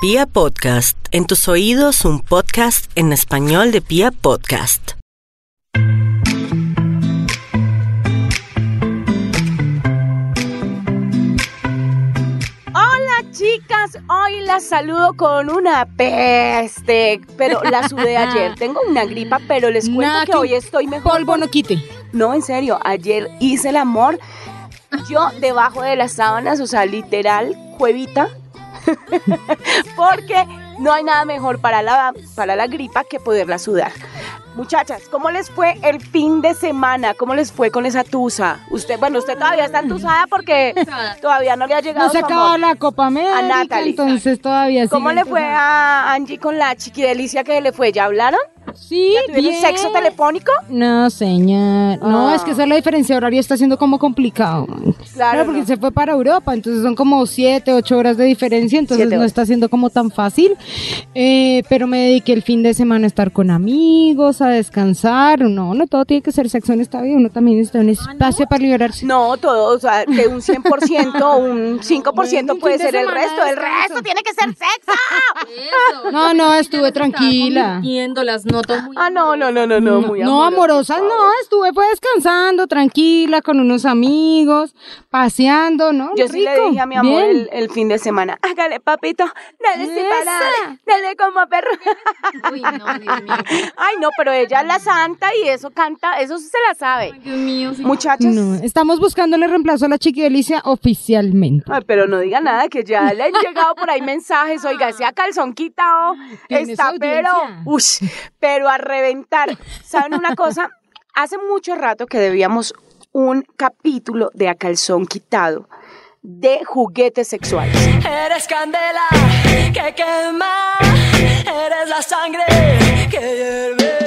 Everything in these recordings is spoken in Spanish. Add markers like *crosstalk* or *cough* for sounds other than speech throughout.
Pia Podcast, en tus oídos un podcast en español de Pia Podcast. Hola chicas, hoy las saludo con una peste, pero la sudé ayer. *laughs* Tengo una gripa, pero les cuento que que hoy estoy mejor. Polvo no quite. No, en serio, ayer hice el amor. Yo debajo de las sábanas, o sea, literal, cuevita. *laughs* Porque no hay nada mejor para la, para la gripa que poderla sudar. Muchachas, ¿cómo les fue el fin de semana? ¿Cómo les fue con esa tusa? Usted, bueno, usted todavía está entusada porque *laughs* todavía no le ha llegado No se acaba la Copa América, Natalie. entonces todavía ¿Cómo le fue a Angie con la chiquidelicia que le fue? ¿Ya hablaron? Sí, ¿Ya tuvieron bien. sexo telefónico? No, señor. No, Ah. es que esa es la diferencia horaria, está siendo como complicado. man. Claro, porque no. se fue para Europa, entonces son como siete, ocho horas de diferencia, entonces Siete no horas. está siendo como tan fácil. Eh, pero me dediqué el fin de semana a estar con amigos, a descansar. No, no todo tiene que ser sexo en esta vida, uno también necesita un espacio para liberarse. No, todo, o sea, que un 100%, un 5% *laughs* Bueno, un puede fin de ser el semana resto, de el descanso. resto tiene que ser sexo. Eso. No, no, estuve tranquila. convirtiendo las notas muy Ah, no, no, no, no, no, muy no, amorosas no, estuve pues descansando, tranquila, con unos amigos, paseando, ¿no? Yo sí le dije a mi amor el, el fin de semana, hágale papito, dale sí, Esa. dale, como perro. *laughs* Uy, no, Dios mío. Ay, no, pero ella es la santa y eso canta, eso sí se la sabe. Ay, Dios mío. sí. Muchachos. No, estamos buscándole reemplazo a la chiqui delicia oficialmente. Ay, pero no diga nada, que ya le han llegado por ahí mensajes, oiga, ese a calzón quitado Tiene está, su pero, ush, pero a reventar. ¿Saben una cosa? Hace mucho rato que debíamos un capítulo de a calzón quitado de juguetes sexuales. Eres candela que quema, eres la sangre que hierve.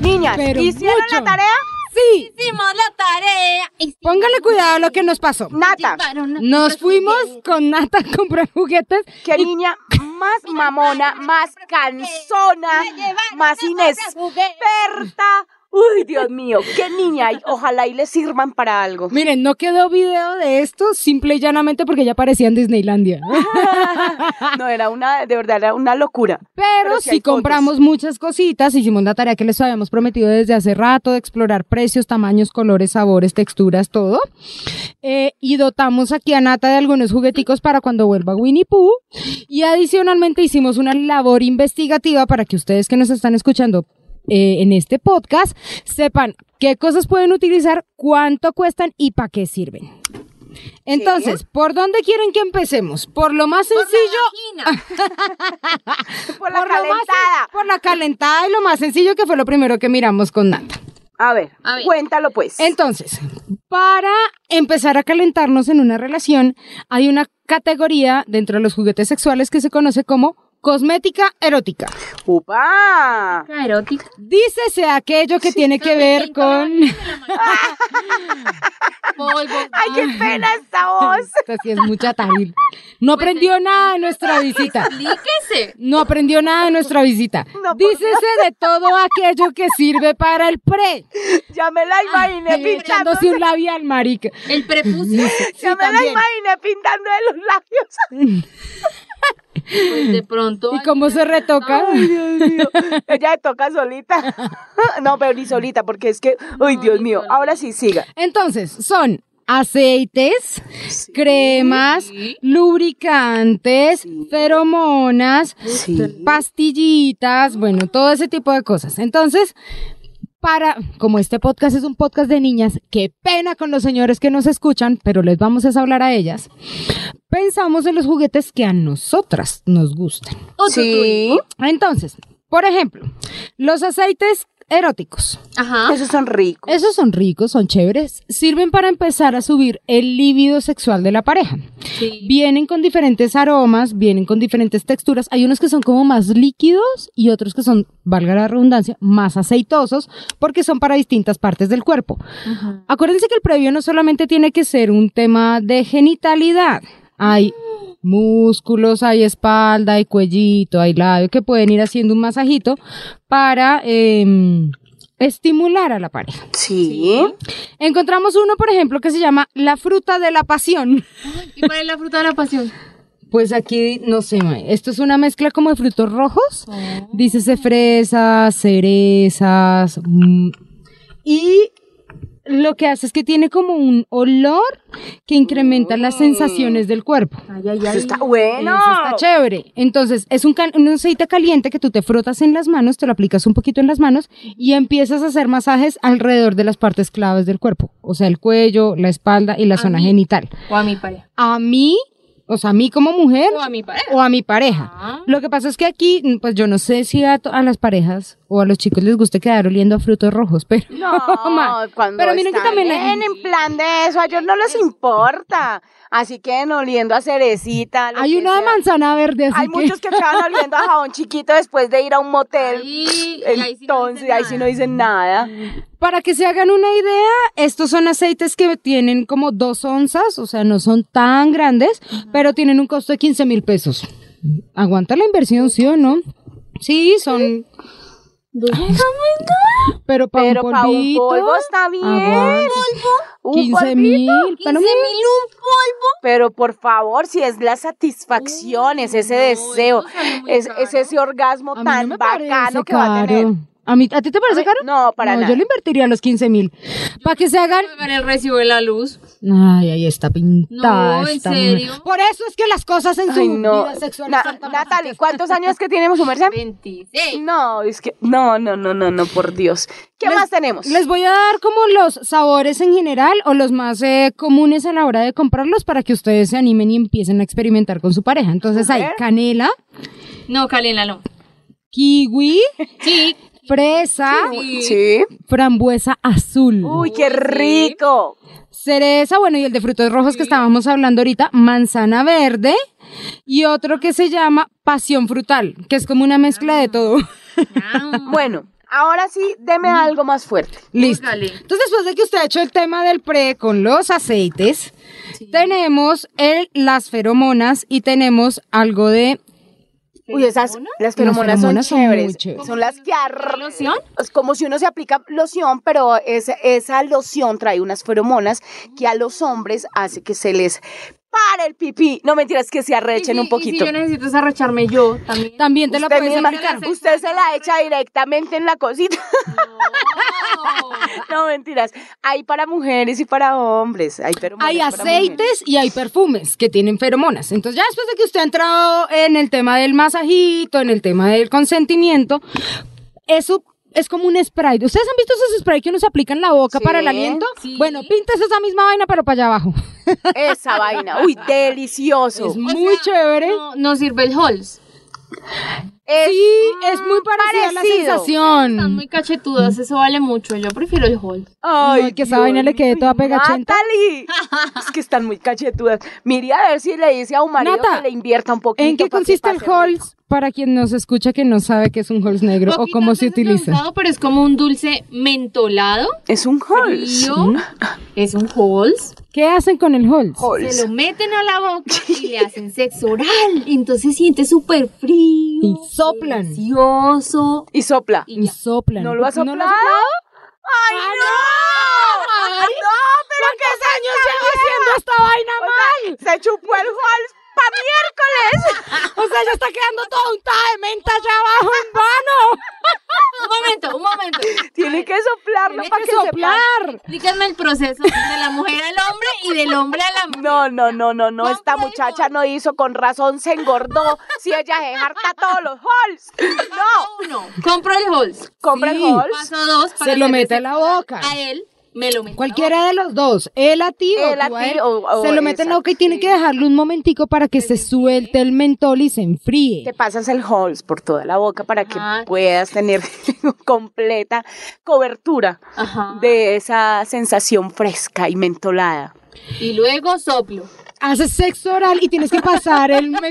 Niñas, Pero ¿hicieron mucho. la tarea? Sí, Hicimos la tarea. póngale cuidado a lo que nos pasó. Nata, Nos fuimos con Nata a comprar juguetes. qué niña *laughs* más mamona, más cansona, más inexperta. Uy, Dios mío, qué niña. Ojalá y le sirvan para algo. Miren, no quedó video de esto, simple y llanamente porque ya parecía en Disneylandia. *laughs* No, era una, de verdad, era una locura. Pero, Pero fotos. compramos muchas cositas, hicimos la tarea que les habíamos prometido desde hace rato, de explorar precios, tamaños, colores, sabores, texturas, todo. Eh, y dotamos aquí a Nata de algunos jugueticos para cuando vuelva Winnie Pooh. Y adicionalmente hicimos una labor investigativa para que ustedes que nos están escuchando eh, en este podcast sepan qué cosas pueden utilizar, cuánto cuestan y para qué sirven. Entonces, ¿por dónde quieren que empecemos? Por lo más sencillo, *laughs* Por la por lo más- calentada. por la calentada y lo más sencillo que fue lo primero que miramos con Nata. A ver, A ver. cuéntalo pues. Entonces, para empezar a calentarnos en una relación, hay una categoría dentro de los juguetes sexuales que se conoce como cosmética erótica. ¡Upa! Erótica. Dícese aquello que tiene que ver con... *laughs* ¡Ay, qué pena esta voz! *laughs* Esta sí es mucha taril. No aprendió nada de nuestra visita. Explíquese. No aprendió nada de nuestra visita. No, por Dícese de todo aquello que sirve para el pre. Ya me la imaginé Y pintando. echándose un labial, marica. El prepucio. Ya me la imaginé pintando de los labios. *laughs* Pues de pronto. ¿Y cómo se retoca? Ay, Dios mío. *laughs* Ella le toca solita. *laughs* No, pero ni solita, porque es que. ¡Ay, Dios mío! Ahora sí, siga. Entonces, son aceites, cremas, lubricantes, feromonas, pastillitas, bueno, todo ese tipo de cosas. Entonces, para, como este podcast es un podcast de niñas, qué pena con los señores que nos escuchan, pero les vamos a hablar a ellas. Pensamos en los juguetes que a nosotras nos gustan. Sí. Entonces, por ejemplo, los aceites eróticos. Ajá. Esos son ricos. Esos son ricos, son chéveres, sirven para empezar a subir el líbido sexual de la pareja. Sí. Vienen con diferentes aromas, vienen con diferentes texturas. Hay unos que son como más líquidos y otros que son, valga la redundancia, más aceitosos porque son para distintas partes del cuerpo. Ajá. Acuérdense que el previo no solamente tiene que ser un tema de genitalidad. Hay músculos, hay espalda, hay cuellito, hay labio que pueden ir haciendo un masajito para em, estimular a la pareja. Sí. Encontramos uno, por ejemplo, que se llama la fruta de la pasión. ¿Y cuál es la fruta de la pasión? *laughs* Pues aquí, no sé, esto es una mezcla como de frutos rojos. Dícese fresas, cerezas. mm, y lo que hace es que tiene como un olor que incrementa las sensaciones del cuerpo. Ay, ay, Eso está bueno. Eso está chévere. Entonces, es un, cal- un aceite caliente que tú te frotas en las manos, te lo aplicas un poquito en las manos y empiezas a hacer masajes alrededor de las partes claves del cuerpo. O sea, el cuello, la espalda y la zona mí? genital. O a mi pareja. A mí, o sea, a mí como mujer O a mi pareja. o a mi pareja. Ah. Lo que pasa es que aquí, pues yo no sé si a las parejas o a los chicos les guste quedar oliendo a frutos rojos, pero No, *laughs* ma, cuando pero miren que también en, en plan de eso, a ellos no les importa. Así que oliendo a cerecita. hay una sea. manzana verde, así Hay que muchos que acaban oliendo a jabón chiquito después de ir a un motel. *laughs* Ahí- y ahí sí no Entonces, dicen ahí sí no dicen nada. para que se hagan una idea, estos son aceites que tienen como dos onzas, o sea, no son tan grandes, pero tienen un costo de 15 mil pesos. Aguanta la inversión, ¿sí o no? Sí, son... Pero para Pero un para un polvito, polvo está bien. aguanta. Un 15 polvito. mil. pero- Pero por favor, si es la satisfacción, es ese deseo, sale muy es, es ese orgasmo A tan no bacano que va a tener. caro. ¿A, mí, ¿A ti te parece caro? no, para no, nada. Yo le invertiría los 15 mil. Para que se hagan... Pagar el recibo de la luz. Ay, ahí está pintada. No, ¿en serio? Por eso es que las cosas en su no. vida sexual Na- están Natalie. ¿cuántos años que tiene su merced? 26. No, es que no, no, no, no, no, por Dios. ¿Qué Les- más tenemos? Les voy a dar como los sabores en general o los más eh, comunes a la hora de comprarlos para que ustedes se animen y empiecen a experimentar con su pareja. Entonces hay ver. canela, No, Kalena, no. kiwi, Sí. Fresa, Sí. frambuesa azul, Uy, qué rico. cereza, bueno, y el de frutos rojos que estábamos hablando ahorita, manzana verde y otro que se llama pasión frutal, que es como una mezcla de todo. Bueno, ahora sí, deme algo más fuerte. Listo. Búscale. Entonces, después de que usted ha hecho el tema del pre con los aceites, tenemos el, las feromonas y tenemos algo de... Uy, esas, las feromonas, son son, chéveres. chéveres. Son las que ar- ¿Loción? Es como si uno se aplica loción, pero esa, esa loción trae unas feromonas que a los hombres hace que se les pare el pipí. No mentiras, que se Y arrechen si- un poquito. Y si yo necesito desarrocharme yo también. También te la Usted, puedes misma- aplicar. usted se la echa directamente en la cosita. No. *laughs* No, mentiras. Hay para mujeres y para hombres. Hay, feromonas Hay para aceites y hay perfumes que tienen feromonas. Entonces, ya después de que usted ha entrado en el tema del masajito, en el tema del consentimiento, eso es como un spray. ¿Ustedes han visto esos sprays que uno se aplica en la boca Sí, para el aliento? sí. Bueno, pintes esa misma vaina, pero para allá abajo. Esa vaina. *laughs* Uy, delicioso. Es muy chévere. No, no sirve el Halls. Es Sí, es muy parecida a la parecido. Están sensación. muy cachetudas, eso vale mucho. Yo prefiero el Halls. Ay, No, que esa vaina le quede toda pegachenta. Natalie. *laughs* es que están muy cachetudas. Mire a ver si le dice a un marido Nata, que le invierta un poquito. ¿En qué consiste el Halls? Para quien nos escucha que no sabe qué es un Halls negro o cómo se utiliza. pero es como un dulce mentolado. Es un Halls. Frío. Es un Halls. ¿Qué hacen con el Halls? Halls. Se lo meten a la boca y le hacen sexo oral. Entonces siente súper frío. Y soplan. Delicioso. Y sopla. Y Y soplan. ¿No lo has ¿No soplado? lo has soplado? ¡Ay, no! ¡No, pero qué años llevo haciendo esta vaina mal? Se chupó el Halls para miércoles. *laughs* O sea, ya está quedando toda untada de menta allá abajo en *laughs* vano. Un momento, un momento. Tiene que soplarlo para que soplar. Explíquenme el proceso de la mujer al hombre y del hombre a la mujer. No, no, no, no, no. Esta muchacha no hizo con razón, se engordó. Si ella se harta todos los Halls. No. Uno, compro el Halls. Compra el. Halls. Paso dos, para Se lo mete a la boca. A él, me lo meto. Cualquiera de los dos, él a ti o Él a tú a ti él, o- o se lo mete en la boca y tiene que dejarlo un momentico para que se suelte el mentol y se enfríe. Te pasas el Halls por toda la boca para que Ajá. puedas tener *laughs* completa cobertura Ajá. de esa sensación fresca y mentolada. Y luego soplo. Haces sexo oral y tienes que pasar el. *laughs*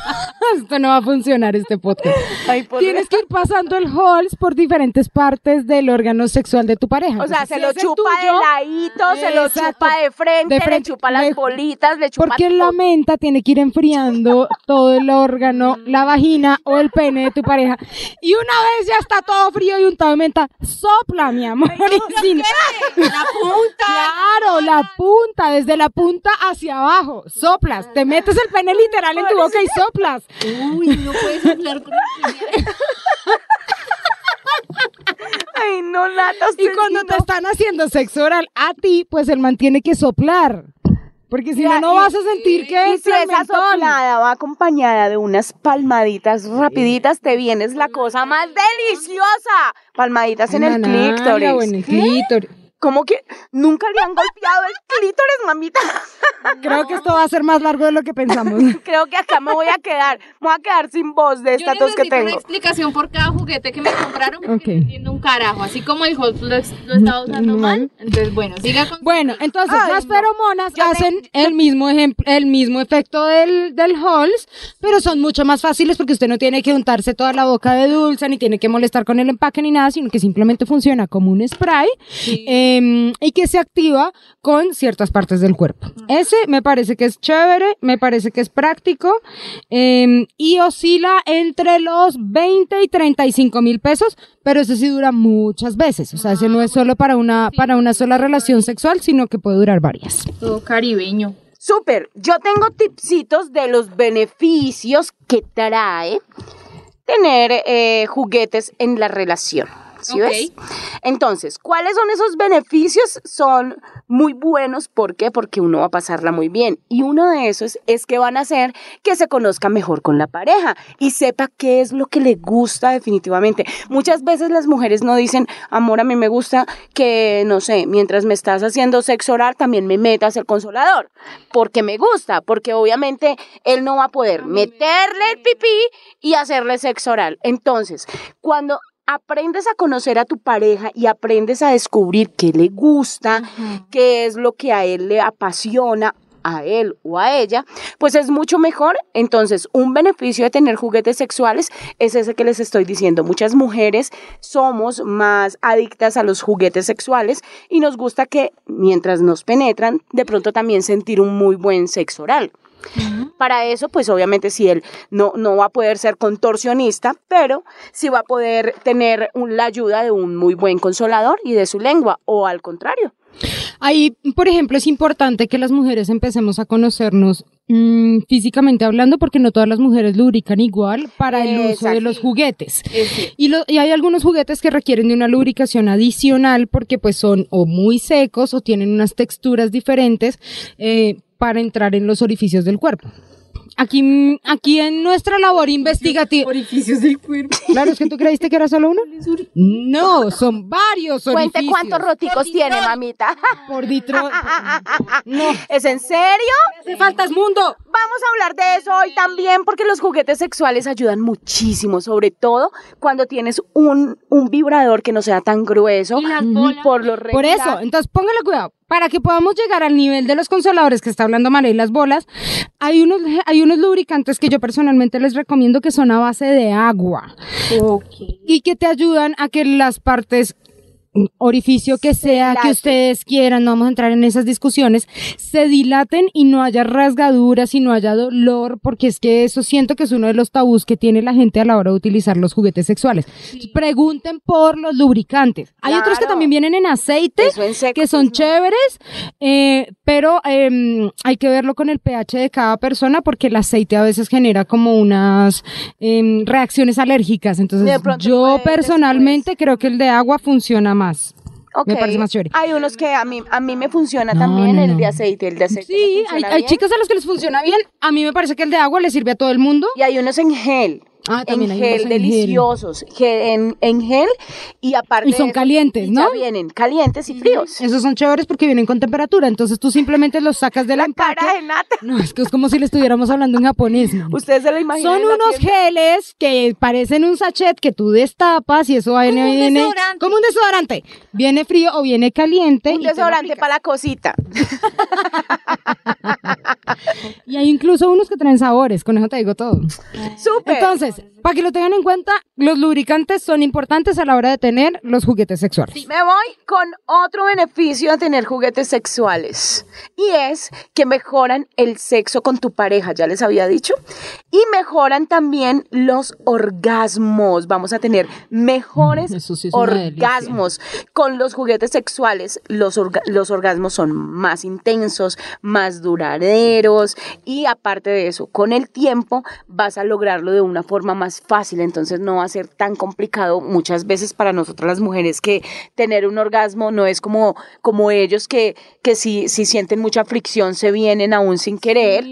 *laughs* Esto no va a funcionar este podcast. Ay, Tienes que ir pasando el Halls por diferentes partes del órgano sexual de tu pareja. O sea, Entonces, se lo chupa de ladito, se lo chupa de frente, De frente, le chupa las le- bolitas, le chupa Porque todo. la menta tiene que ir enfriando todo el órgano, la vagina o el pene de tu pareja. Y una vez ya está todo frío y untado de menta, sopla, mi amor. y sin- *laughs* La punta. Claro, la punta, desde la punta hacia abajo. Soplas, te metes el pene literal en tu boca y soplas. Uy, no puedes hablar con el Ay, no, Nata, Y cuando te están haciendo sexo oral a ti, pues el man tiene que soplar. Porque si no, no vas a sentir que Y es si esa soplada va acompañada de unas palmaditas rapiditas, te vienes la cosa más deliciosa. Palmaditas en el clítoris. ¿Cómo que nunca le han golpeado el clítoris, mamita? *laughs* Creo que esto va a ser más largo de lo que pensamos. *laughs* Creo que acá me voy a quedar, me voy a quedar sin voz de esta tos que necesito una tengo. explicación por cada juguete que me compraron porque Ok. no entiendo un carajo. Así como el Hulk lo, lo estaba usando Mal. mal. Entonces, bueno, siga con... Bueno, entonces Ay, las no. feromonas hacen el mismo ejemplo, el mismo efecto del, del Halls, pero son mucho más fáciles porque usted no tiene que untarse toda la boca de dulce, ni tiene que molestar con el empaque ni nada, sino que simplemente funciona como un spray em, y que se activa con ciertas partes del cuerpo. Ese me parece que es chévere, me parece que es práctico em, y oscila entre los 20 y 35 mil pesos, pero ese sí dura muchas veces. O sea, ese no es solo para una, para una sola relación sexual, sino que puede durar varias. Todo caribeño. Súper, yo tengo tipsitos de los beneficios que trae tener eh, juguetes en la relación. ¿Sí Ok. ves? Entonces, ¿cuáles son esos beneficios? Son muy buenos. ¿Por qué? Porque uno va a pasarla muy bien. Y uno de esos es que van a hacer que se conozca mejor con la pareja y sepa qué es lo que le gusta definitivamente. Muchas veces las mujeres no dicen, amor, a mí me gusta que, no sé, mientras me estás haciendo sexo oral, también me metas el consolador. Porque me gusta, porque obviamente él no va a poder meterle el pipí y hacerle sexo oral. Entonces, cuando aprendes a conocer a tu pareja y aprendes a descubrir qué le gusta, qué es lo que a él le apasiona, a él o a ella, pues es mucho mejor. Entonces, un beneficio de tener juguetes sexuales es ese que les estoy diciendo. Muchas mujeres somos más adictas a los juguetes sexuales y nos gusta que mientras nos penetran, de pronto también sentir un muy buen sexo oral. Para eso, pues obviamente si él no, no va a poder ser contorsionista, pero sí va a poder tener un- la ayuda de un muy buen consolador y de su lengua, o al contrario. Ahí, por ejemplo, es importante que las mujeres empecemos a conocernos mm, físicamente hablando, porque no todas las mujeres lubrican igual para el uso de los juguetes. Y, lo- y hay algunos juguetes que requieren de una lubricación adicional porque pues son o muy secos o tienen unas texturas diferentes eh, para entrar en los orificios del cuerpo. Aquí, aquí en nuestra labor investigativa. *laughs* Orificios del cuerpo. Claro, es que tú creíste que era solo uno. *laughs* No, son varios orificios. Cuente cuántos roticos tiene, mamita. *laughs* Por ditro. No, ¿Es en serio? hace faltas mundo. Vamos a hablar de eso hoy también porque los juguetes sexuales ayudan muchísimo, sobre todo cuando tienes un, un vibrador que no sea tan grueso. Y las bolas. Por lo Por eso, entonces póngale cuidado. Para que podamos llegar al nivel de los consoladores que está hablando María y las bolas, hay unos, hay unos lubricantes que yo personalmente les recomiendo que son a base de agua. Y que te ayudan a que las partes orificio que sea que ustedes quieran, no vamos a entrar en esas discusiones, se dilaten y no haya rasgaduras y no haya dolor, porque es que eso siento que es uno de los tabús que tiene la gente a la hora de utilizar los juguetes sexuales. Pregunten por los lubricantes. Hay otros que también vienen en aceite, Eso en seco, que son pues, no. chéveres, eh, pero em, hay que verlo con el pH de cada persona porque el aceite a veces genera como unas em, reacciones alérgicas. Entonces, yo personalmente creo que el de agua funciona más. Me Ok. parece más chévere. Hay unos que a mí, a mí me funciona No, también, no, el no. de aceite, el de aceite. me Sí, hay, hay chicas a las que les funciona bien. A mí me parece que el de agua le sirve a todo el mundo. Y hay unos en gel. Ah, también en hay gel, en gel. deliciosos. gel- en, en gel y aparte. Y son de eso, calientes, y ¿no? Ya vienen calientes y fríos. Esos son chéveres porque vienen con temperatura. Entonces tú simplemente los sacas del La empaque. cara de nata. No, es que es como si le estuviéramos hablando en japonés. man. Ustedes se lo imaginan. Son unos geles que parecen un sachet que tú destapas y eso viene, Como un viene- desodorante. como un desodorante. Viene frío o viene caliente. Un y desodorante para la cosita. *laughs* Y hay incluso unos que traen sabores, con eso te digo todo. Súper. Entonces, para que lo tengan en cuenta, los lubricantes son importantes a la hora de tener los juguetes sexuales. Me voy con otro beneficio de tener juguetes sexuales y es que mejoran el sexo con tu pareja, ya les había dicho, y mejoran también los orgasmos. Vamos a tener mejores *laughs* sí orgasmos con los juguetes sexuales. Los, orga- los orgasmos son más intensos, más duraderos y aparte de eso, con el tiempo vas a lograrlo de una forma más fácil, entonces no va a ser tan complicado muchas veces para nosotras las mujeres que tener un orgasmo no es como, como ellos que, que si, si sienten mucha fricción se vienen aún sin querer.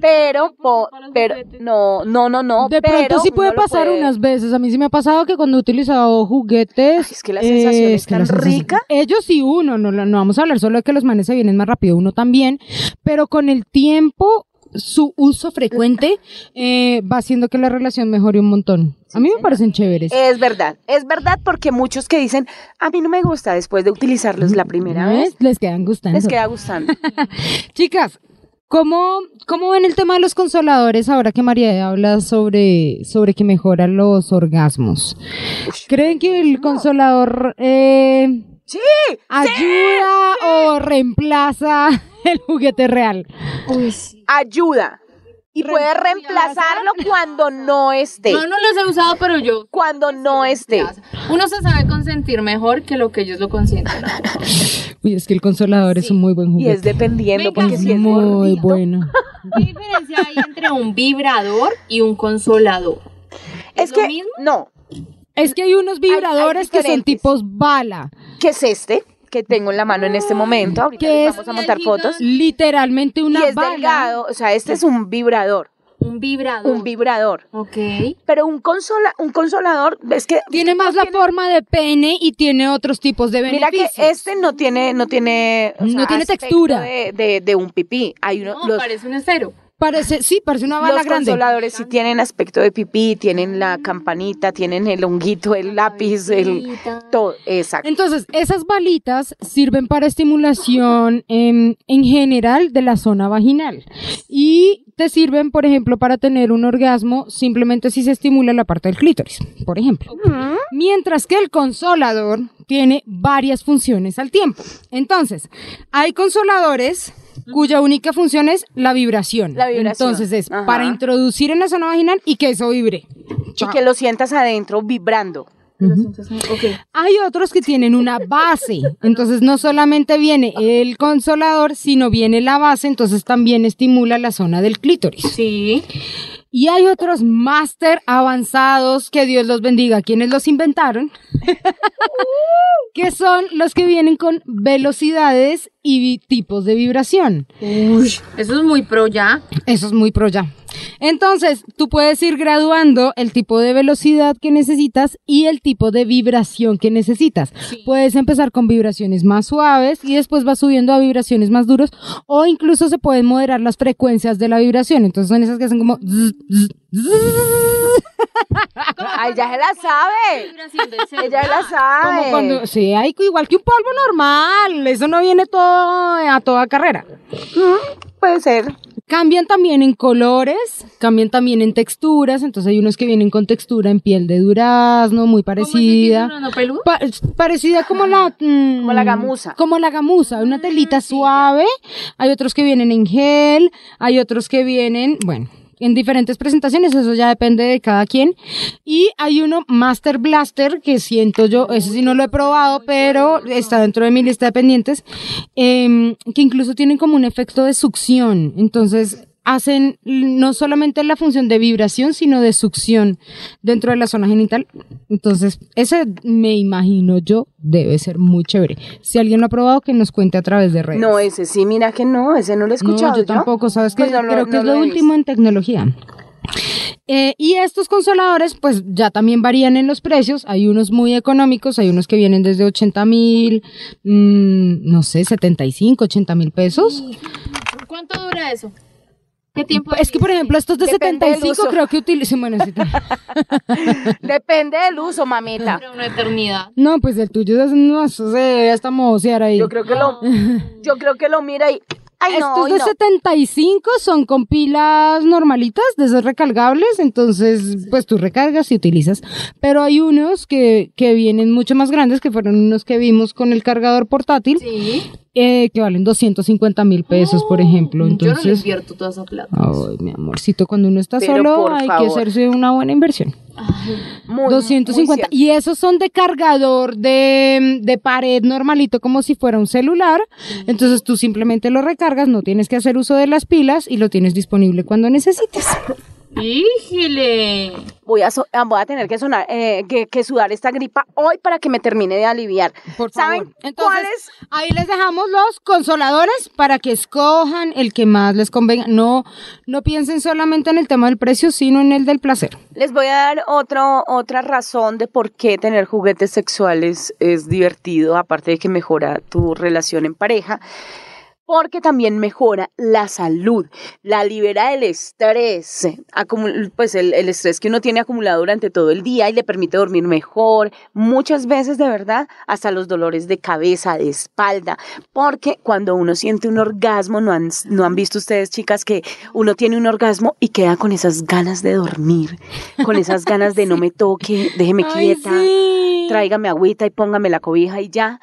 Pero, po- pero, no, no, no, no. De pero pronto sí puede pasar puede- unas veces. A mí sí me ha pasado que cuando he utilizado juguetes. Ay, es que la sensación es tan rica. Ellos sí, uno. No, no vamos a hablar solo de que los manes se vienen más rápido, uno también. Pero con el tiempo, su uso frecuente eh, va haciendo que la relación mejore un montón. A mí me parecen chéveres. Es verdad, es verdad porque muchos que dicen, a mí no me gusta después de utilizarlos la primera ¿Ves? vez, Les quedan gustando. les queda gustando. *laughs* Chicas, ¿cómo, ¿cómo ven el tema de los consoladores ahora que María habla sobre, sobre que mejoran los orgasmos? ¿Creen que el consolador eh, Sí, ayuda o reemplaza *laughs* el juguete real? Uy, sí. ayuda. Y puede reemplazarlo cuando no esté. Yo no los he usado, pero yo. Cuando no esté. Uno se sabe consentir mejor que lo que ellos lo consienten. Uy, es que el consolador es un muy buen Y juguete. es dependiendo, Venga, porque Es si es muy gordito, bueno. *laughs* ¿Qué diferencia hay entre un vibrador y un consolador? Es lo que, mismo? no, Es que hay unos vibradores que son tipos bala, que es este que tengo en la mano en este momento. Ahorita que les es vamos a montar fotos. literalmente Y una es bala. delgado, o sea, este es un vibrador, Un vibrador. un vibrador. Ok. Pero un consola, un consolador, es que Tiene más la forma de pene y tiene otros tipos de Mira beneficios. que este no tiene, no tiene, o No tiene textura. de, de, de un pipí. Hay uno, No, los, parece un estero. Parece, sí, parece una bala los grande. consoladores sí tienen aspecto de pipí, tienen la campanita, tienen el honguito, el lápiz, el todo, exacto. Entonces, esas balitas sirven para estimulación em, en general de la zona vaginal. Y te sirven, por ejemplo, para tener un orgasmo simplemente si se estimula la parte del clítoris, por ejemplo. Mientras que el consolador tiene varias funciones al tiempo. Entonces, hay consoladores cuya única función es la vibración. La vibración. Entonces es Ajá. para introducir en la zona vaginal y que eso vibre. Y que lo sientas adentro vibrando. Ok. Hay otros que tienen una base, entonces no solamente viene el consolador, sino viene la base, entonces también estimula la zona del clítoris. Sí. Y hay otros máster avanzados, que Dios los bendiga, quienes los inventaron, *laughs* que son los que vienen con velocidades y tipos de vibración. Uy, eso es muy pro ya. Eso es muy pro ya. Entonces, tú puedes ir graduando el tipo de velocidad que necesitas y el tipo de vibración que necesitas. Puedes empezar con vibraciones más suaves y después vas subiendo a vibraciones más duros o incluso se pueden moderar las frecuencias de la vibración. Entonces son esas que hacen como... zzz, zzz, zzz. Ay, ya se la sabe. Ella la sabe. Como cuando... Sí, hay igual que un polvo normal. Eso no viene todo a toda carrera. Puede ser. Cambian también en colores, cambian también en texturas, entonces hay unos que vienen con textura en piel de durazno, muy parecida. ¿Cómo es el peludo? Pa- parecida como la mm, Como la gamuza. como la gamuza, una telita suave. Hay otros que vienen en gel, hay otros que vienen, bueno, en diferentes presentaciones, eso ya depende de cada quien. Y hay uno Master Blaster que siento yo, ese sí no lo he probado, pero está dentro de mi lista de pendientes, em, que incluso tienen como un efecto de succión. Entonces hacen no solamente la función de vibración, sino de succión dentro de la zona genital. Entonces, ese me imagino yo debe ser muy chévere. Si alguien lo ha probado, que nos cuente a través de redes. No, ese sí, mira que no, ese no lo he escuchado. No, yo tampoco, sabes que Pues no lo- creo que no es lo último en tecnología. Eh, y estos consoladores, pues ya también varían en los precios. Hay unos muy económicos, hay unos que vienen desde 80 mil, mm, no sé, 75, 80 mil pesos. ¿Cuánto dura eso? ¿Qué tiempo? Es que, por ejemplo, estos de Depende del 75 uso. creo que utilizan, bueno, sí, *laughs* Depende del uso, mamita. Dura una eternidad. No, pues el tuyo es, no, eso se debe hasta mocear ahí. Yo creo que lo, yo creo que lo mira y Ay, no, Estos y de no. 75 son con pilas normalitas, de esas recargables, entonces pues tú recargas y utilizas. Pero hay unos que, que vienen mucho más grandes, que fueron unos que vimos con el cargador portátil, Sí. Eh, que valen 250 mil pesos, por ejemplo. Yo no Entonces, invierto toda esa plata. ay, mi amorcito, cuando uno está Pero solo hay que hacerse una buena inversión. Muy, muy 250. cierto. y esos son de cargador de, de pared normalito, como si fuera un celular. Entonces tú simplemente lo recargas, no tienes que hacer uso de las pilas y lo tienes disponible cuando necesites. *laughs* ¡Híjole! Voy a, so- ah, voy a tener que, sonar, eh, que, que sudar esta gripa hoy para que me termine de aliviar. Por ¿Saben favor. Entonces, cuáles? ahí les dejamos los consoladores para que escojan el que más les convenga. No, no piensen solamente en el tema del precio, sino en el del placer. Les voy a dar otro, otra razón de por qué tener juguetes sexuales es divertido, aparte de que mejora tu relación en pareja. Porque también mejora la salud, la libera del estrés, pues el, el estrés que uno tiene acumulado durante todo el día y le permite dormir mejor. Muchas veces, de verdad, hasta los dolores de cabeza, de espalda. Porque cuando uno siente un orgasmo, no han, no han visto ustedes, chicas, que uno tiene un orgasmo y queda con esas ganas de dormir, con esas *laughs* ganas de no me toque, déjeme quieta, tráigame agüita y póngame la cobija y ya.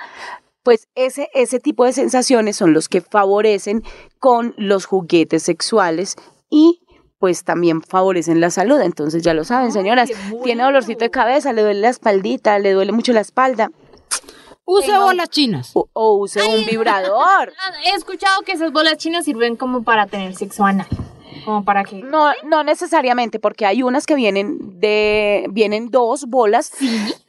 Pues ese, ese tipo de sensaciones son los que favorecen con los juguetes sexuales y pues también favorecen la salud. Entonces ya lo saben, señoras, tiene dolorcito de cabeza, le duele la espaldita, le duele mucho la espalda Use bolas chinas. o, o use un *laughs* vibrador. He escuchado que esas bolas chinas sirven como para tener sexo anal. Como para que. No, no necesariamente, porque hay unas que vienen de, vienen dos bolas,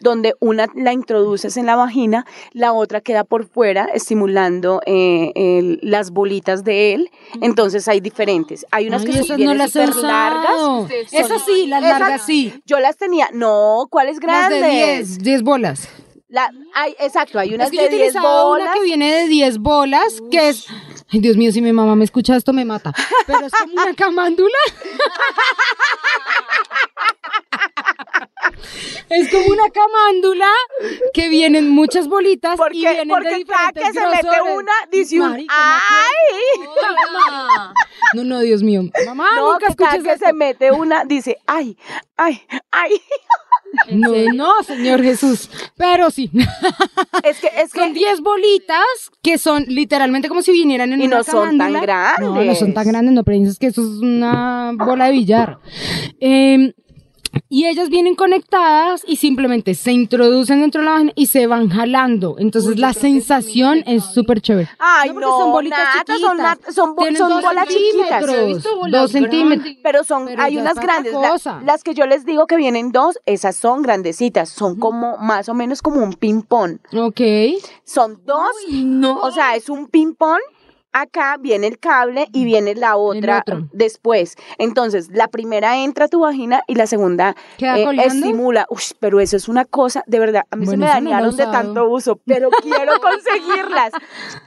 donde una la introduces en la vagina, la otra queda por fuera, estimulando eh, el- las bolitas de él. Entonces hay diferentes. Hay unas Ay, que sí esas no las he súper largas. Esas sí, las Esas- largas sí. Yo las tenía, no, ¿cuáles Las grandes? de 10, 10 bolas. La, hay, exacto, hay unas Es que de 10 utilizaba bolas. una que viene de 10 bolas, que es... Ay, Dios mío, si mi mamá me escucha esto me mata. Pero es como una camándula. Es como una camándula que vienen muchas bolitas y Porque, vienen de porque cada diferentes que se mete una, dice un Marica. ¡ay! Mamá. No, no, Dios mío. Mamá, No, nunca que cada que esto. se mete una, dice ¡ay! ¡ay! ¡ay! No, no, Señor Jesús. Pero sí. *laughs* Es que, es que Son 10 bolitas que son literalmente como si vinieran en Y una no son tan camándula. No, no grandes. son tan grandes, no piensas que eso es una bola de billar. Eh, y ellas vienen conectadas y simplemente se introducen dentro de la vagina y se van jalando. Entonces la sensación es súper chévere. Ay, porque no, son bolitas chiquitas. son son bo- son dos bolas chiquitas. centímetros, Yo he visto bolas Dos centímetros. grandes. Pero son, Pero hay unas grandes. la- las que yo les digo que vienen dos, esas son grandecitas. Son como, más o menos como un ping-pong. Ok. Son dos. no. O sea, es un ping-pong. Acá viene el cable y viene la otra después. Entonces, la primera entra a tu vagina y la segunda ¿Queda eh, estimula. Uy, pero eso es una cosa, de verdad, a mí se me no dañaron de tanto uso, pero *laughs* quiero conseguirlas.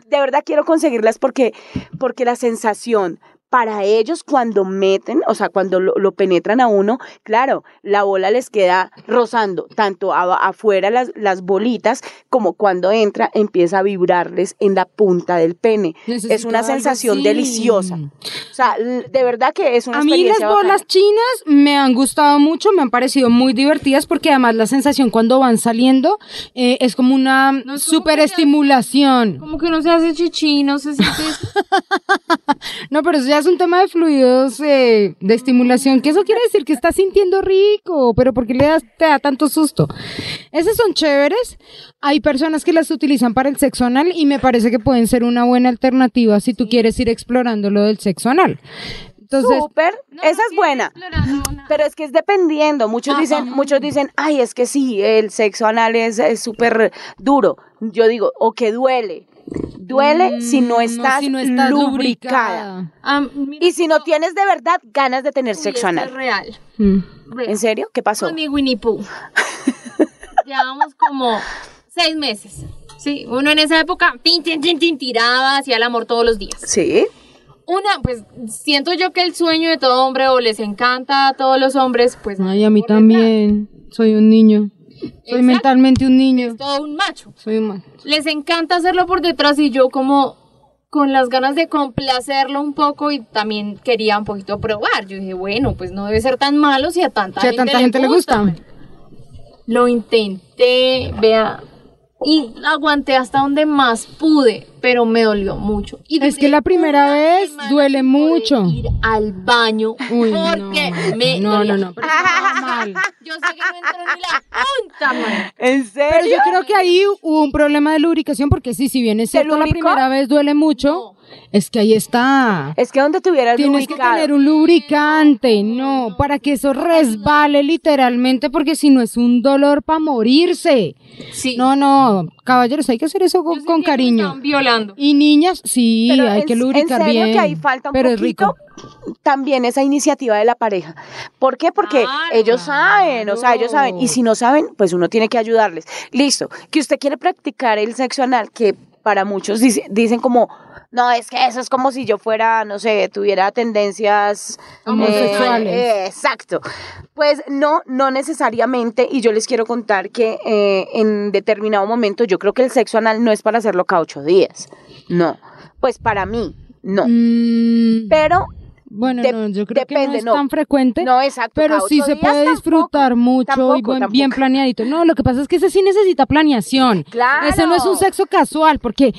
De verdad quiero conseguirlas porque, porque la sensación para ellos cuando meten, o sea, cuando lo, lo penetran a uno, claro, la bola les queda rozando, tanto a- afuera las, las bolitas, como cuando entra, empieza a vibrarles en la punta del pene. es Necesito una algo sensación así. deliciosa. O sea, de verdad que es una A mí las bacana. bolas chinas me han gustado mucho, me han parecido muy divertidas porque además la sensación cuando van saliendo eh, es como una es como super estimulación. Como que uno se hace chichi, no se siente. *laughs* No, pero eso ya es un tema de fluidos eh, de estimulación, que eso quiere decir que estás sintiendo rico, pero ¿por qué le das, te da tanto susto? Esas son chéveres. Hay personas que las utilizan para el sexo anal y me parece que pueden ser una buena alternativa si tú quieres ir explorando lo del sexo anal. Entonces, Súper, esa es buena. Pero es que es dependiendo. Muchos dicen, muchos dicen, ay, es que sí, el sexo anal es es súper duro. Yo digo, o que duele. Duele si no mm, estás, si no estás lubricada. lubricada. Ah, mira, Y si no tienes de verdad ganas de tener uy, sexo anal. es real. Mm. real. ¿En serio? ¿Qué pasó? Con mi Winnie Pooh. *laughs* Llevamos como seis meses. Sí, uno en esa época, tin, tin, tin, tin, tiraba, hacía el amor todos los días. Sí. Una, pues siento yo que el sueño de todo hombre o les encanta a todos los hombres, pues. Ay, a mí también. Soy un niño. Soy Exacto. mentalmente un niño. Es todo un macho. Soy un man. Les encanta hacerlo por detrás y yo como, con las ganas de complacerlo un poco y también quería un poquito probar. Yo dije, bueno, pues no debe ser tan malo si a tanta, Si a gente, tanta gente le gusta. Lo intenté, vea, y aguanté hasta donde más pude, pero me dolió mucho. Y Es que la primera vez duele mucho. Ir al baño Uy, no, porque me no, no, no, pero mal. *laughs* Yo sé que no entró ni la punta, man. ¿En serio? Pero yo creo que ahí hubo un problema de lubricación porque sí, si bien es ¿Te cierto la primera vez duele mucho, es que ahí está. Es que donde tuvieras Tienes que tener un lubricante, no, para que eso resbale literalmente, porque si no es un dolor para morirse. Sí. No, no, caballeros, hay que hacer eso con, cariño. estaban violando. Y niñas, sí, Pero hay que lubricar en serio bien. que ahí falta un pero es rico. también esa iniciativa de la pareja. ¿Por qué? Porque ellos saben, o sea, ellos saben. Y si no saben, pues uno tiene que ayudarles. Listo, que usted quiere practicar el sexo anal, que para muchos dice- dicen como, no, es que eso es como si yo fuera, no sé, tuviera tendencias Homosexuales. eh, exacto. Pues no, no necesariamente. Y yo les quiero contar que eh, en determinado momento yo creo que el sexo anal no es para hacerlo cada ocho días. No. Pues para mí, no. Mm, Pero bueno, de- no, yo creo que no es no. tan frecuente. No, exacto. Pero sí se puede tampoco, disfrutar mucho y tampoco, buen- bien planeadito. No, lo que pasa es que ese sí necesita planeación. Claro. Ese no es un sexo casual, porque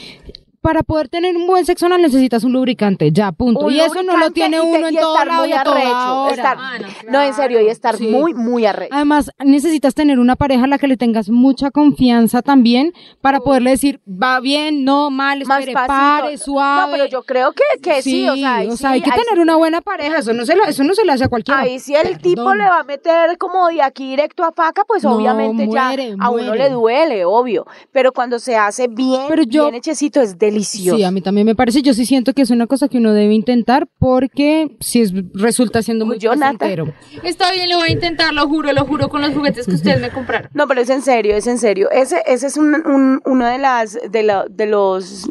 para poder tener un buen sexo anal necesitas un lubricante, ya, punto. Un y eso no lo tiene y te- uno en y todo estar lado muy y a toda arrecho, hora. estar- Ah, no, No, en serio, y estar Sí. muy, muy arrecho. Además, necesitas tener una pareja a la que le tengas mucha confianza también para poderle decir, va bien, no, mal, Más espere, pare, suave. No, pero yo creo que, que sí, o sea, ahí sí, hay que tener sí- una buena pareja, eso no se, lo- eso no se le hace a cualquiera. Ahí sí el tipo le va a meter como de aquí directo a faca, pues No, obviamente muere, ya a uno muere. le duele, obvio. Pero cuando se hace bien, Pero yo- bien hechecito, es delicioso. Sí, a mí también me parece, yo sí siento que es una cosa que uno debe intentar porque si es, resulta siendo muy placentero. Está bien, lo voy a intentar, lo juro, lo juro con los juguetes que ustedes me compraron. No, pero es en serio, es en serio. Ese, ese es un, un- uno de las de, la- de los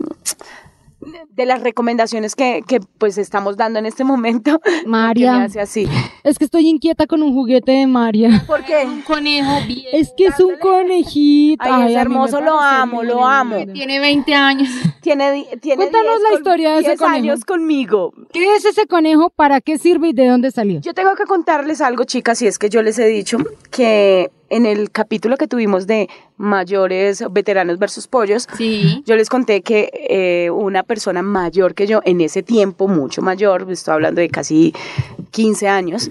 de las recomendaciones que, que pues estamos dando en este momento. *laughs* María. Me hace así. Es que estoy inquieta con un juguete de María. *laughs* ¿Por qué? Un conejo bien. Es que es un conejito. Ay, es hermoso, lo amo, lo amo. Tiene 20 años. *laughs* Tiene, tiene Cuéntanos 10 la con- historia de ese 10 conejo. años conmigo. ¿Qué es ese conejo? ¿Para qué sirve y de dónde salió? Yo tengo que contarles algo, chicas, y es que yo les he dicho que en el capítulo que tuvimos de mayores veteranos versus pollos, Sí. yo les conté que eh, una persona mayor que yo, en ese tiempo, mucho mayor, estoy hablando de casi 15 años,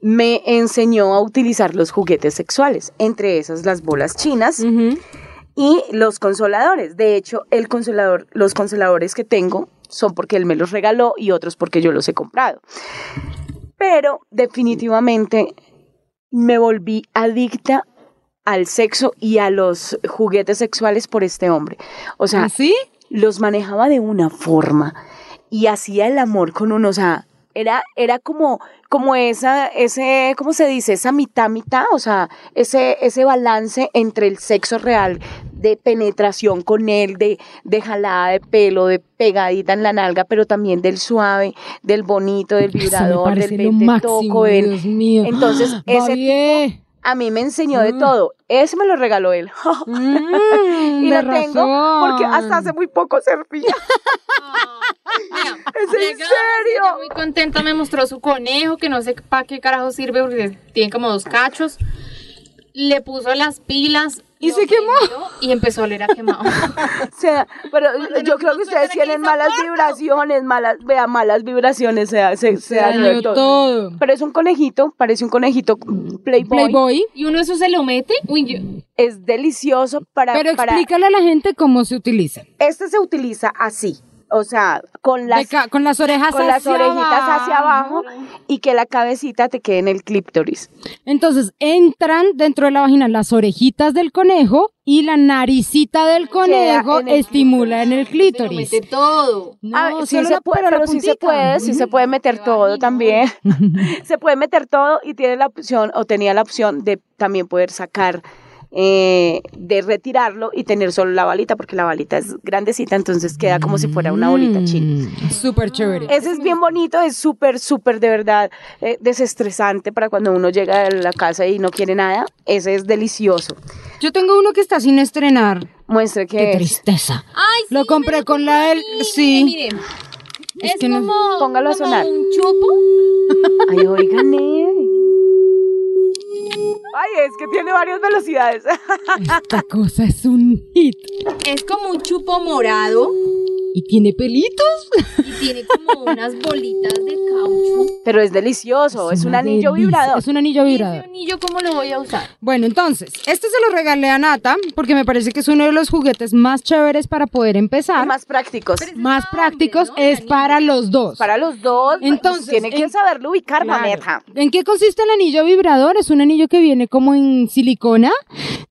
me enseñó a utilizar los juguetes sexuales, entre esas las bolas chinas y los consoladores. De hecho, el consolador, los consoladores que tengo son porque él me los regaló y otros porque yo los he comprado. Pero definitivamente me volví adicta al sexo y a los juguetes sexuales por este hombre. O sea, ¿Así? los manejaba de una forma y hacía el amor con uno, o sea, era, era como, como esa, ese, ¿cómo se dice? Esa mitad, mitad, o sea, ese, ese balance entre el sexo real de penetración con él, de, de jalada de pelo, de pegadita en la nalga, pero también del suave, del bonito, del vibrador, del lo vente máximo, toco, del- Dios mío. Entonces, *gasps* ese a mí me enseñó de Mm. todo. Ese me lo regaló él. *laughs* Mm, y lo tengo porque razón. hasta hace muy poco servía. Mira, *laughs* ¿Es en serio? Muy contenta me mostró su conejo, que no sé para qué carajo sirve porque tiene como dos cachos. Le puso las pilas. ¿Y se quemó? Y empezó a oler a quemado. *laughs* O sea, pero yo creo que ustedes tienen malas vibraciones, malas, vea, malas vibraciones, se, se, se Se dañó dañó todo. todo. Pero es un conejito, parece un conejito Playboy. Playboy. y uno eso se lo mete. Uy, yo- Es delicioso para, Pero para... explícale a la gente cómo se utiliza. Este se utiliza así, o sea, con las, ca- con las orejas con las hacia orejitas hacia abajo y que la cabecita te quede en el clíptoris. Entonces entran dentro de la vagina las orejitas del conejo y la naricita del conejo en estimula en el clítoris. mete todo. No, Ah, sí solo se la- puede, pero la pero sí se puede, sí se puede meter todo también. *laughs* se puede meter todo y tiene la opción, o tenía la opción de también poder sacar, eh, de retirarlo y tener solo la balita, porque la balita es grandecita, entonces queda como si fuera una bolita china. Mm, Súper chévere. Ese es bien bonito, es súper, súper de verdad eh, desestresante para cuando uno llega a la casa y no quiere nada. Ese es delicioso. Yo tengo uno que está sin estrenar. Muestre que Qué es. tristeza. Ay, sí, Lo compré lo con la del- compré. sí. Mire, mire. Es Es, que no- como, Póngalo a sonar. un chupo. Ay, oigan, eh. Ay, es que tiene varias velocidades. Esta cosa es un hit. Es como un chupo morado ¿Y tiene pelitos? y tiene como unas bolitas de caucho. Pero es delicioso, es, un anillo delicia. vibrador. Es un anillo ¿Y vibrador. ese anillo cómo lo voy a usar? Bueno, entonces, este se lo regalé a Nata porque me parece que es uno de los juguetes más chéveres para poder empezar. Y más prácticos. más prácticos ¿no? es para los dos. Para los dos, Entonces, tiene que en- saberlo ubicar, Claro. mameta. ¿En qué consiste el anillo vibrador? Es un anillo que viene como en silicona,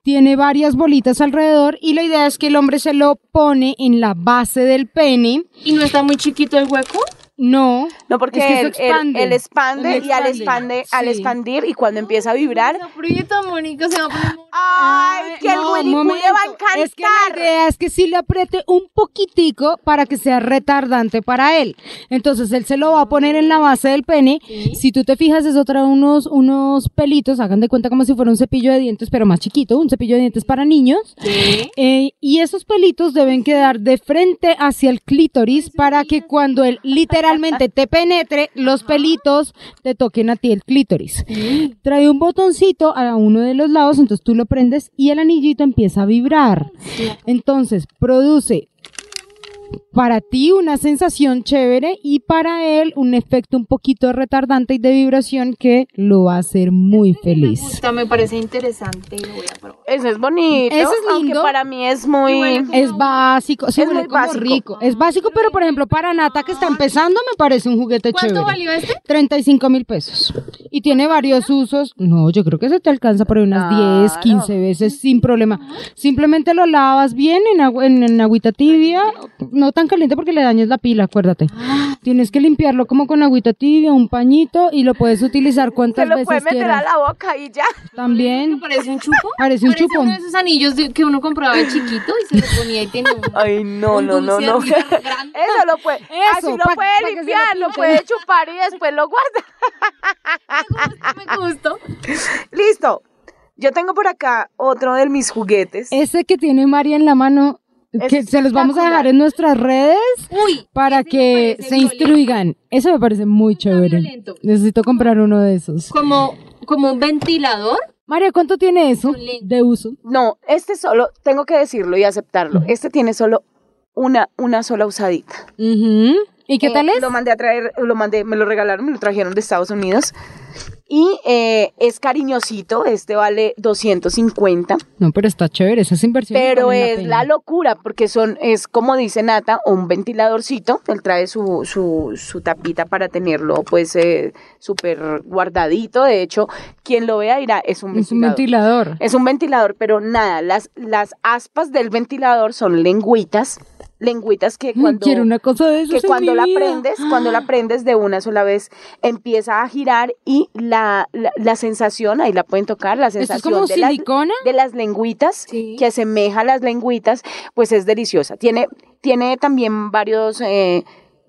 tiene varias bolitas alrededor y la idea es que el hombre se lo pone en la base del pene. ¿Y no está muy chiquito el hueco? No, No, porque es que él, expande. él expande y al expande. al Sí. expandir y cuando empieza a vibrar, Se aprieta, Mónica, se va a poner... ¡ay! Que el no, momento. le va a encantar. Es que la idea es que sí le apriete un poquitico para que sea retardante para él. Entonces él se lo va a poner en la base del pene. Si tú te fijas, eso trae unos, unos pelitos, hagan de cuenta como si fuera un cepillo de dientes, pero más chiquito, un cepillo de dientes para niños. ¿Qué? Eh, y esos pelitos deben quedar de frente hacia el clítoris para que cuando él literalmente te penetre, los pelitos te toquen a ti el clítoris. Trae un botoncito a uno de los lados, entonces tú lo prendes y el anillito empieza a vibrar. Entonces produce para ti una sensación chévere y para él un efecto un poquito retardante y de vibración que lo va a hacer muy *laughs* Me feliz. gusta, me parece interesante y lo voy a probar. Ese es bonito. Ese es Aunque lindo. para mí es muy. Es básico, sí, Es huele muy como básico. rico. Es básico, pero por ejemplo, para Nata que está empezando, me parece un juguete ¿Cuánto chévere. valió este? 35 mil pesos. Y tiene varios usos. No, yo creo que se te alcanza por ahí unas 10, Claro. 15 veces sin problema. Simplemente lo lavas bien en, agua, en, en agüita tibia, no tan caliente porque le dañes la pila, acuérdate. Tienes que limpiarlo como con agüita tibia, un pañito y lo puedes utilizar Se cuantas lo puede veces meter quieras. a la boca y ya. ¿Me También parece un chupo? parece un chupo. uno de esos anillos de- que uno compraba de chiquito y se lo ponía y tenía un... Ay, no, un no, no, no. *laughs* Eso lo puede. Eso, así lo puede pa se lo limpiar, lo quiten. puede chupar y después lo guarda. Me gustó. Listo. Yo tengo por acá otro de mis juguetes. Ese que tiene María en la mano, que se los vamos a dejar en nuestras redes Uy, para que se violento. instruigan. Eso me parece muy chévere. violento. Necesito comprar uno de esos. Como, como un ventilador. María, ¿cuánto tiene eso de uso? No, este solo, tengo que decirlo y aceptarlo. Este tiene solo una, una sola usadita. Ujú. ¿Y qué Eh, tal es? Lo mandé a traer, lo mandé, me lo regalaron, me lo trajeron de Estados Unidos. Y eh, es cariñosito, este vale 250, No, pero está chévere, esas inversiones. pero valen es la locura porque son, es como dice Nata, un ventiladorcito, él trae su, su, su tapita para tenerlo pues eh, súper guardadito, de hecho, quien lo vea dirá, es un Es un ventilador. ventilador. Es un ventilador, pero nada, las, las aspas del ventilador son lengüitas, lengüitas que Ay, cuando Quiero una cosa de eso. que cuando la *gasps* prendes, cuando la prendes de una sola vez, empieza a girar y la, la, la sensación, ahí la pueden tocar, la ¿Esto es sensación como de, las, de las lengüitas, Sí. que asemeja a las lengüitas, pues es deliciosa. Tiene, tiene también varios eh,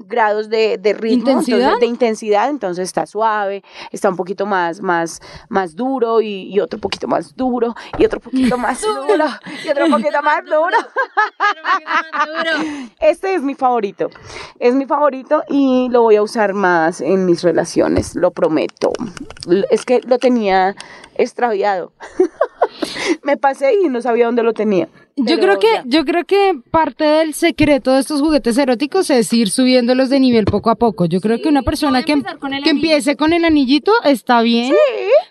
grados de, de ritmo, ¿Intensidad? entonces, de intensidad, entonces está suave, está un poquito más, más, más duro y, y otro poquito más duro y otro poquito *laughs* más duro y otro poquito más duro. *laughs* Este es mi favorito. Es mi favorito y lo voy a usar más en mis relaciones, lo prometo. Es que lo tenía extraviado. *laughs* *laughs* Me pasé y no sabía dónde lo tenía. Yo creo que, ya. yo creo que parte del secreto de estos juguetes eróticos es ir subiéndolos de nivel poco a poco. Yo creo que una persona que, anillo. empiece con el anillito está bien,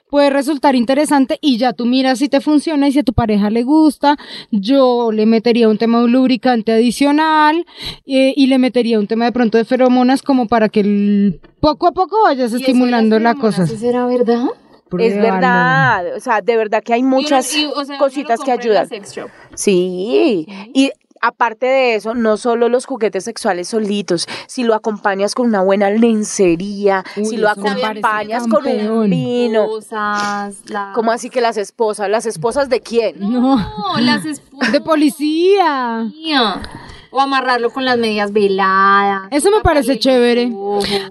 puede resultar interesante y ya tú miras si te funciona y si a tu pareja le gusta. Yo le metería un tema de un lubricante adicional eh, y le metería un tema de pronto de feromonas como para que el- poco a poco vayas estimulando la cosa. ¿Eso será verdad? Es verdad, o sea, de verdad que hay muchas Y uno- y, o sea, uno cositas que ayudan. Sí, y aparte de eso, no solo los juguetes sexuales solitos, si lo acompañas con una buena lencería, Uy, si lo acompañas con un vino. Cosas, la... ¿Cómo así que las esposas? ¿Las esposas de quién? No, No, las esposas. de policía. O amarrarlo con las medias veladas. Eso me parece chévere.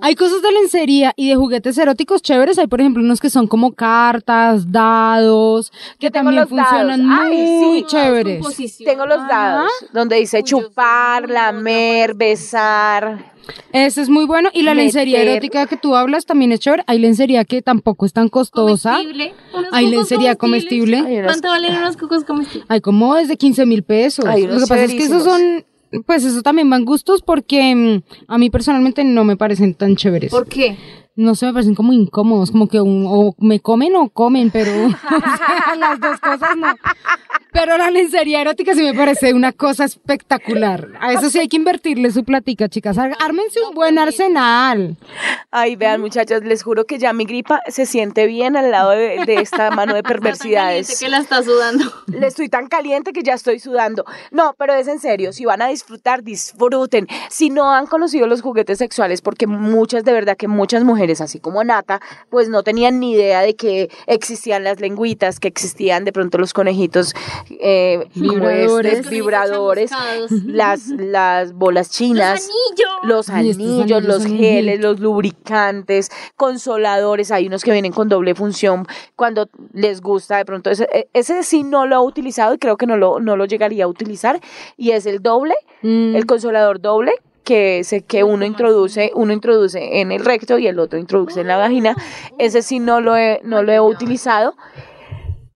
Hay cosas de lencería y de juguetes eróticos chéveres. Hay, por ejemplo, unos que son como cartas, dados, que también funcionan Ay, muy sí. chéveres. Tengo los Ajá. dados, donde dice chupar, lamer, besar. Ese es muy bueno. Y la lencería erótica que tú hablas también es chévere. Hay lencería que tampoco es tan costosa. Comestible. Hay lencería comestible. ¿Cuánto valen unos cucos comestibles? Hay como desde 15 mil pesos. Lo que pasa es que esos son, pues eso también van gustos porque mm, a mí personalmente no me parecen tan chéveres. ¿Por qué? No sé, me parecen como incómodos, como que un- o me comen o comen, pero *laughs* o sea, las dos cosas no. Pero la lencería erótica sí me parece una cosa espectacular. A eso sí hay que invertirle su platica, chicas. Ármense un buen arsenal. Ay, vean, muchachas, les juro que ya mi gripa se siente bien al lado de, de esta mano de *laughs* Está tan perversidades. que la está sudando. Le estoy tan caliente que ya estoy sudando. No, pero es en serio, si van a disfrutar, disfruten. Si no han conocido los juguetes sexuales, porque muchas, de verdad que muchas mujeres, así como Nata, pues no tenían ni idea de que existían las lengüitas, que existían de pronto los conejitos eh, Vibradores. vibradores, las, las bolas chinas. anillos. Los anillos, anillos los son un geles, los lubricantes, consoladores, hay unos que vienen con doble función cuando les gusta de pronto. Ese, e- ese sí no lo he utilizado y creo que no lo, no lo llegaría a utilizar y es el doble, Mm. el consolador doble que se que uno introduce, uno introduce en el recto y el otro introduce en la vagina. Ese sí no lo he, no lo he utilizado,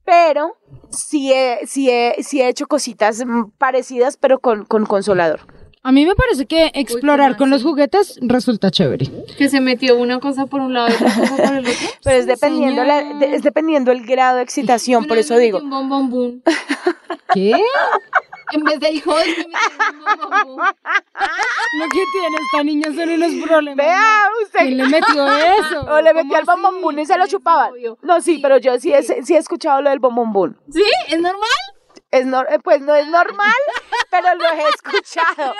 pero sí he, sí he, sí he hecho cositas parecidas, pero con, con consolador. A mí me parece que explorar con los juguetes resulta chévere. Que se metió una cosa por un lado y otra cosa por el otro. *laughs* Pero es dependiendo, la, de- es dependiendo el grado de excitación, por eso digo. Un boom. ¿Qué? *laughs* En vez de hijo, me. Lo que tiene esta niña son unos problemas. Vea usted. ¿Quién le metió eso? *laughs* O le ¿Cómo metió al así? bombombún y se lo chupaban. No, sí, pero yo sí he, sí he escuchado lo del bombombún. ¿Sí? ¿Es normal? Es nor- eh, pues no es normal, *laughs* pero lo he escuchado.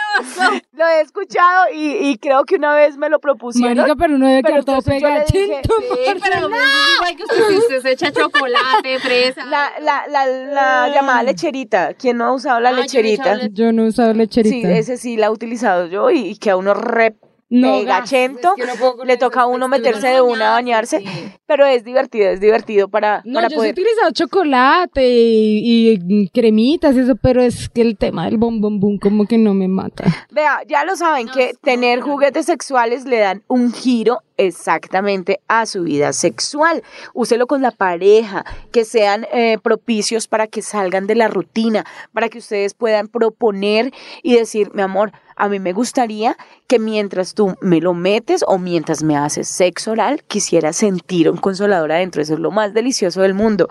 He escuchado y, y creo que una vez me lo propusieron. Marica, pero uno debe quedar todo pegachento. *laughs* Sí, pero es igual que usted, si usted se echa chocolate, *laughs* fresa. La, la, la, la llamada lecherita. ¿Quién no ha usado la Ah, lecherita? Yo no he usado Sí, lecherita. ese sí la he utilizado yo y, y que a uno re No, pegachento, gas, es que no puedo con le toca a uno meterse de una a bañarse, Sí. pero es divertido, es divertido para, No, para yo sí he poder... utilizado chocolate y, y cremitas y eso, pero es que el tema del bombón boom como que no me mata. Vea, ya lo saben que tener juguetes sexuales le dan un giro exactamente a su vida sexual. Úselo con la pareja, que sean eh, propicios para que salgan de la rutina, para que ustedes puedan proponer y decir, mi amor, a mí me gustaría que mientras tú me lo metes o mientras me haces sexo oral, quisiera sentir un consolador adentro. Eso es lo más delicioso del mundo.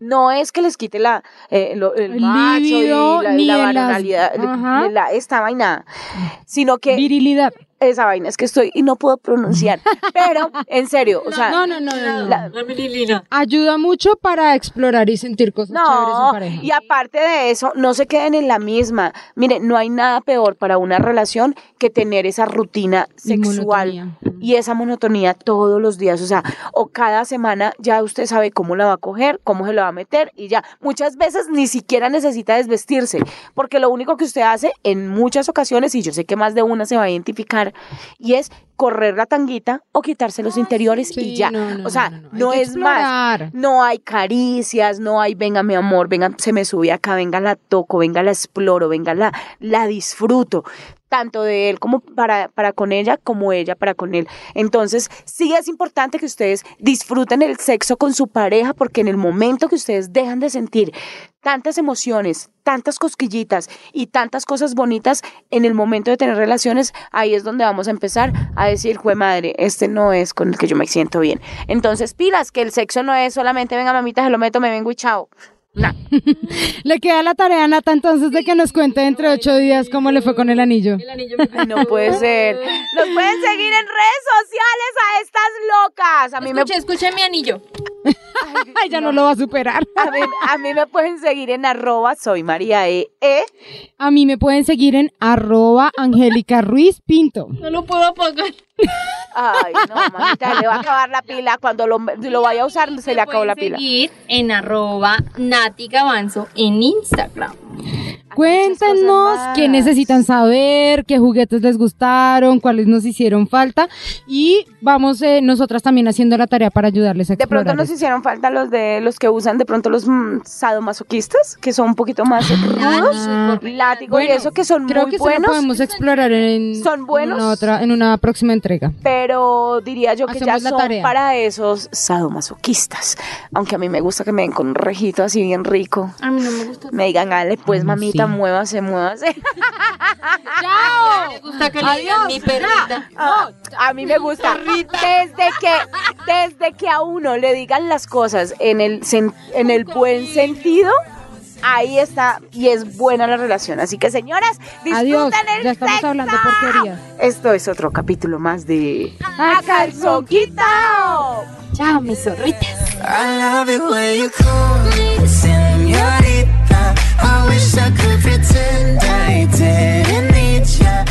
No es que les quite la, eh, lo- el El macho y líbido, la, y ni la las- la- esta vaina, sino que Virilidad. Esa vaina es que estoy y no puedo pronunciar, *laughs* pero en serio, o sea, No, no, no, no. no. la-. Ayuda mucho para explorar y sentir cosas chéveres en no, pareja. y aparte de eso, no se queden en la misma. Miren, no hay nada peor para una relación que tener esa rutina sexual. Y esa monotonía todos los días, o sea, o cada semana ya usted sabe cómo la va a coger, cómo se la va a meter y ya. Muchas veces ni siquiera necesita desvestirse, porque lo único que usted hace en muchas ocasiones, y yo sé que más de una se va a identificar, y es correr la tanguita o quitarse los interiores y ya. no, no, o sea, no, es más. No hay caricias, no hay, venga mi amor, venga, se me sube acá, venga la toco, venga la exploro, venga la, la disfruto, tanto de él como para, para con ella, como ella para con él. Entonces, sí es importante que ustedes disfruten el sexo con su pareja, porque en el momento que ustedes dejan de sentir tantas emociones, tantas cosquillitas y tantas cosas bonitas, en el momento de tener relaciones, ahí es donde vamos a empezar a decir, jue madre, este no es con el que yo me siento bien. Entonces, pilas, que el sexo no es solamente, venga mamita, se lo meto, me vengo y chao. No. *laughs* Le queda la tarea a Nata entonces de que nos cuente dentro de ocho días cómo le fue con el anillo. El anillo me Ay, no puede *laughs* ser. Nos pueden seguir en redes sociales a estas locas. A mí me, Escuche, escuche mi anillo. *laughs* Ay, ya no lo va a superar. a mí, a mí me pueden seguir en arroba soy María E. E. A mí me pueden seguir en arroba Angélica Ruiz Pinto. No lo puedo apagar. Ay, no, mamita, le va a acabar la pila. Cuando lo, lo vaya a usar, se le acabó la pueden pila. seguir en arroba Nati Gavanzo en Instagram. Cuéntenos qué necesitan saber, qué juguetes les gustaron, cuáles nos hicieron falta y vamos eh, nosotras también haciendo la tarea para ayudarles a De pronto nos hicieron falta los de los que usan de pronto los mm, sadomasoquistas, que son un poquito más rudos, látigo y Bueno, eso que son Creo muy que eso lo buenos. podemos explorar en, ¿Son buenos? en una otra, en una próxima entrega. Pero diría yo que ya Hacemos son tarea. para esos sadomasoquistas. Aunque a mí me gusta que me den con un rejito así bien rico. A mí no me gusta. Me digan, dale, pues Ay, mamita, sí. muévase, muévase. *laughs* Me gusta que le digan mi perrita. Ah, a mí me gusta. Desde que, desde que a uno le digan las cosas en el, sen- en el buen sentido, ahí está y es buena la relación. Así que señoras, disfruten Adiós, el ya estamos sexo. hablando porquería. Esto es otro capítulo más de A Chao, mis zorritas. I love it when you call me señorita. I wish I could pretend I didn't need ya.